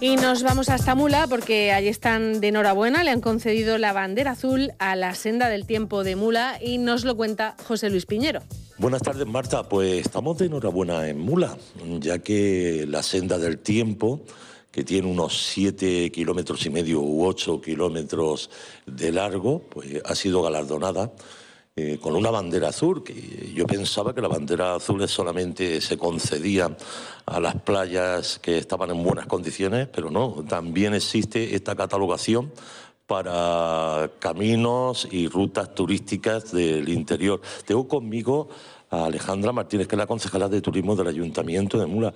Y nos vamos hasta Mula porque allí están de enhorabuena, le han concedido la bandera azul a la senda del tiempo de Mula y nos lo cuenta José Luis Piñero. Buenas tardes, Marta. Pues estamos de enhorabuena en Mula, ya que la senda del tiempo, que tiene unos 7 kilómetros y medio u 8 kilómetros de largo, pues ha sido galardonada eh, con una bandera azul, que yo pensaba que la bandera azul solamente se concedía a las playas que estaban en buenas condiciones, pero no, también existe esta catalogación para caminos y rutas turísticas del interior. Tengo conmigo a Alejandra Martínez, que es la concejala de turismo del Ayuntamiento de Mula.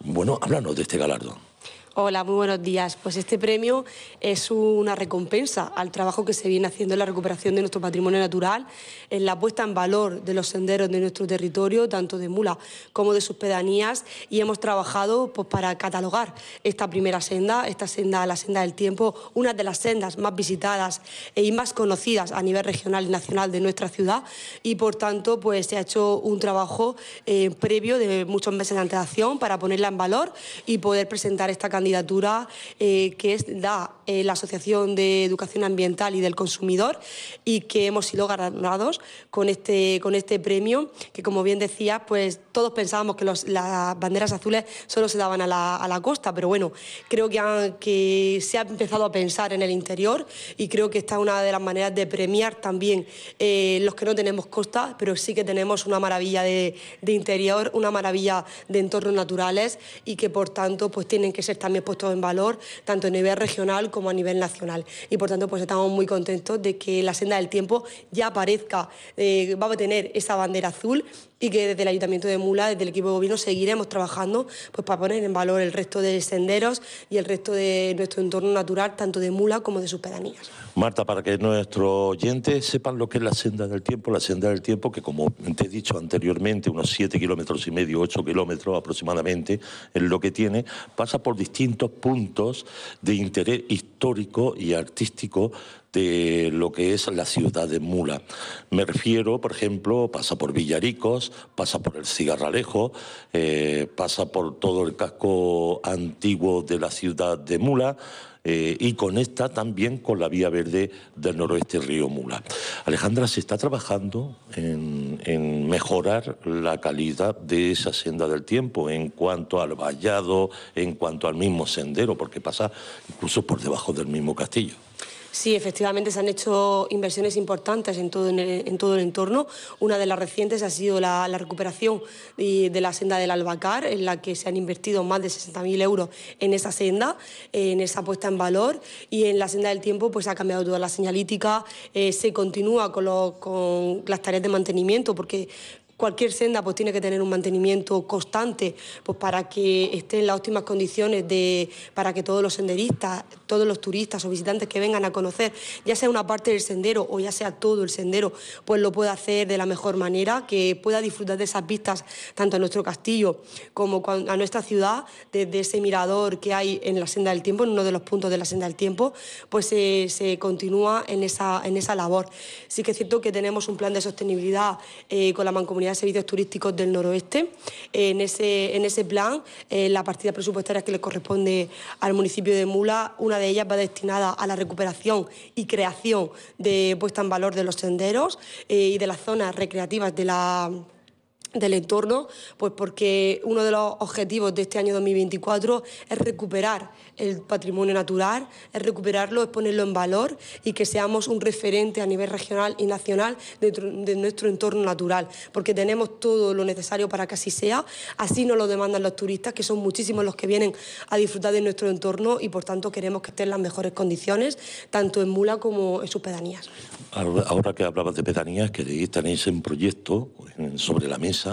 Bueno, háblanos de este galardón. Hola, muy buenos días. Pues este premio es una recompensa al trabajo que se viene haciendo en la recuperación de nuestro patrimonio natural, en la puesta en valor de los senderos de nuestro territorio, tanto de Mula como de sus pedanías, y hemos trabajado pues, para catalogar esta primera senda, esta senda, la senda del tiempo, una de las sendas más visitadas y más conocidas a nivel regional y nacional de nuestra ciudad, y por tanto pues se ha hecho un trabajo eh, previo de muchos meses de antelación para ponerla en valor y poder presentar esta candidatura candidatura eh, que es, eh, la Asociación de Educación Ambiental y del Consumidor y que hemos sido galardonados con este, con este premio, que como bien decía, pues todos pensábamos que las banderas azules solo se daban a la, costa, pero bueno, creo que, que se ha empezado a pensar en el interior y creo que esta es una de las maneras de premiar también eh, los que no tenemos costa, pero sí que tenemos una maravilla de, de interior, una maravilla de entornos naturales y que por tanto pues tienen que ser también puesto en valor tanto a nivel regional como a nivel nacional. Y por tanto, pues estamos muy contentos de que la senda del tiempo ya aparezca, eh, va a tener esa bandera azul y que desde el Ayuntamiento de Mula, desde el equipo de gobierno, seguiremos trabajando pues, para poner en valor el resto de senderos y el resto de nuestro entorno natural, tanto de Mula como de sus pedanías. Marta, para que nuestros oyentes sepan lo que es la senda del tiempo, la senda del tiempo que, como te he dicho anteriormente, unos 7 kilómetros y medio, 8 kilómetros aproximadamente, es lo que tiene, pasa por distintos puntos de interés histórico y artístico de lo que es la ciudad de Mula. Me refiero, por ejemplo, pasa por Villaricos, pasa por el Cigarralejo, eh, pasa por todo el casco antiguo de la ciudad de Mula. Eh, y conecta también con la vía verde del noroeste río Mula. Alejandra, se está trabajando en, en, mejorar la calidad de esa senda del tiempo en cuanto al vallado, en cuanto al mismo sendero, porque pasa incluso por debajo del mismo castillo. Sí, efectivamente se han hecho inversiones importantes en todo, el entorno. Una de las recientes ha sido la, recuperación de, la senda del Albacar, en la que se han invertido más de 60.000 euros en esa senda, en esa puesta en valor. Y en la senda del tiempo pues ha cambiado toda la señalítica, eh, se continúa con, con las tareas de mantenimiento, porque cualquier senda pues tiene que tener un mantenimiento constante pues para que esté en las óptimas condiciones de para que todos los senderistas, todos los turistas o visitantes que vengan a conocer, ya sea una parte del sendero o ya sea todo el sendero, pues lo pueda hacer de la mejor manera, que pueda disfrutar de esas vistas tanto a nuestro castillo como a nuestra ciudad, desde ese mirador que hay en la senda del tiempo, en uno de los puntos de la senda del tiempo, pues se, continúa en esa, en esa labor. Sí que es cierto que tenemos un plan de sostenibilidad eh, con la mancomunidad de Servicios Turísticos del Noroeste. En ese, en ese plan, eh, la partida presupuestaria que le corresponde al municipio de Mula, una de ellas va destinada a la recuperación y creación de puesta en valor de los senderos eh, y de las zonas recreativas de la del entorno, pues porque uno de los objetivos de este año 2024 es recuperar el patrimonio natural, es recuperarlo, es ponerlo en valor y que seamos un referente a nivel regional y nacional de, nuestro entorno natural, porque tenemos todo lo necesario para que así sea, así nos lo demandan los turistas, que son muchísimos los que vienen a disfrutar de nuestro entorno y por tanto queremos que estén en las mejores condiciones, tanto en Mula como en sus pedanías. Ahora que hablabas de pedanías, que tenéis en proyecto sobre la mesa,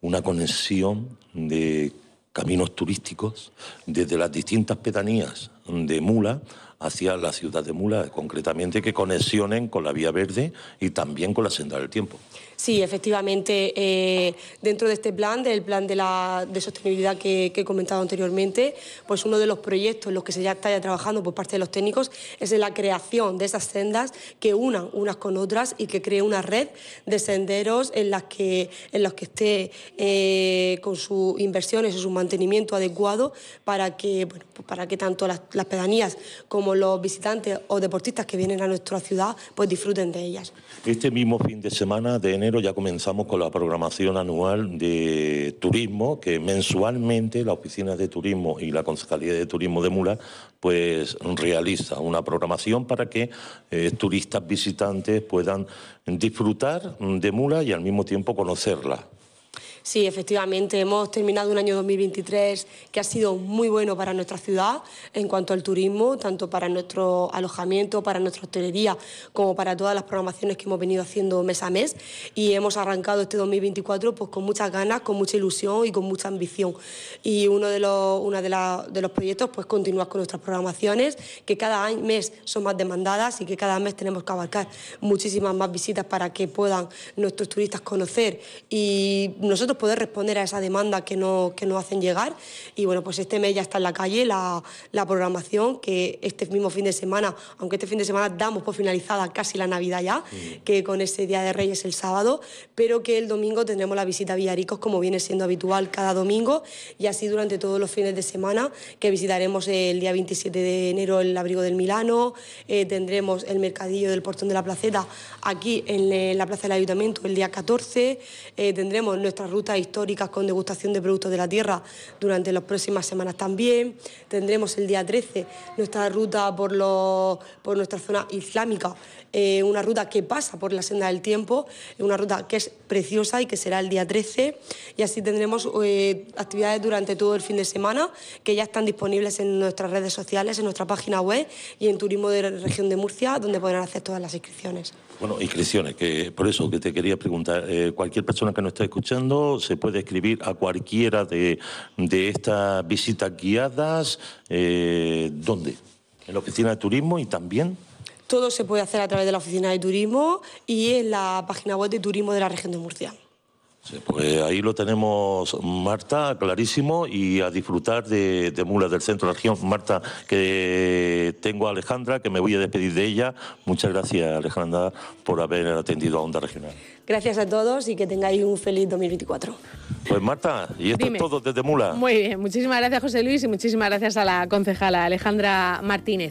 una conexión de caminos turísticos desde las distintas pedanías de Mula hacia la ciudad de Mula, concretamente que conexionen con la vía verde y también con la senda del tiempo. Sí, efectivamente, eh, dentro de este plan, del plan de, la, de sostenibilidad que, he comentado anteriormente, pues uno de los proyectos en los que se ya está ya trabajando por parte de los técnicos es en la creación de esas sendas que unan unas con otras y que cree una red de senderos en las que, en los que esté eh, con sus inversiones y su mantenimiento adecuado para que, bueno, pues para que tanto las, las pedanías como los visitantes o deportistas que vienen a nuestra ciudad pues disfruten de ellas. Este mismo fin de semana de enero ya comenzamos con la programación anual de turismo, que mensualmente la Oficina de Turismo y la Concejalía de Turismo de Mula pues realiza una programación para que eh, turistas visitantes puedan disfrutar de Mula y al mismo tiempo conocerla. Sí, efectivamente, hemos terminado un año 2023 que ha sido muy bueno para nuestra ciudad en cuanto al turismo, tanto para nuestro alojamiento, para nuestra hostelería, como para todas las programaciones que hemos venido haciendo mes a mes. Y hemos arrancado este 2024 pues, con muchas ganas, con mucha ilusión y con mucha ambición. Y uno de los, una de, de los proyectos pues continuar con nuestras programaciones, que cada mes son más demandadas y que cada mes tenemos que abarcar muchísimas más visitas para que puedan nuestros turistas conocer. Y nosotros poder responder a esa demanda que, no, que nos hacen llegar. Y bueno, pues este mes ya está en la calle la, la programación, que este mismo fin de semana, aunque este fin de semana damos por finalizada casi la Navidad ya, que con ese Día de Reyes el sábado, pero que el domingo tendremos la visita a Villaricos como viene siendo habitual cada domingo y así durante todos los fines de semana que visitaremos el día 27 de enero el abrigo del Milano, eh, tendremos el mercadillo del Portón de la Placeta aquí en la Plaza del Ayuntamiento el día 14, eh, tendremos nuestra ruta históricas con degustación de productos de la tierra durante las próximas semanas también. Tendremos el día 13 nuestra ruta por, los, por nuestra zona islámica, eh, una ruta que pasa por la senda del tiempo, una ruta que es preciosa y que será el día 13. Y así tendremos eh, actividades durante todo el fin de semana que ya están disponibles en nuestras redes sociales, en nuestra página web y en Turismo de la Región de Murcia, donde podrán hacer todas las inscripciones. Bueno, inscripciones, que por eso que te quería preguntar, eh, cualquier persona que nos esté escuchando se puede escribir a cualquiera de, de estas visitas guiadas, eh, ¿dónde? ¿En la oficina de turismo y también? Todo se puede hacer a través de la oficina de turismo y en la página web de turismo de la región de Murcia. Sí, pues ahí lo tenemos, Marta, clarísimo, y a disfrutar de, de mulas del centro de la región. Marta, que tengo a Alejandra, que me voy a despedir de ella. Muchas gracias, Alejandra, por haber atendido a Onda Regional. Gracias a todos y que tengáis un feliz 2024. Pues Marta, y esto es todo desde Mula. Muy bien, muchísimas gracias José Luis y muchísimas gracias a la concejala Alejandra Martínez.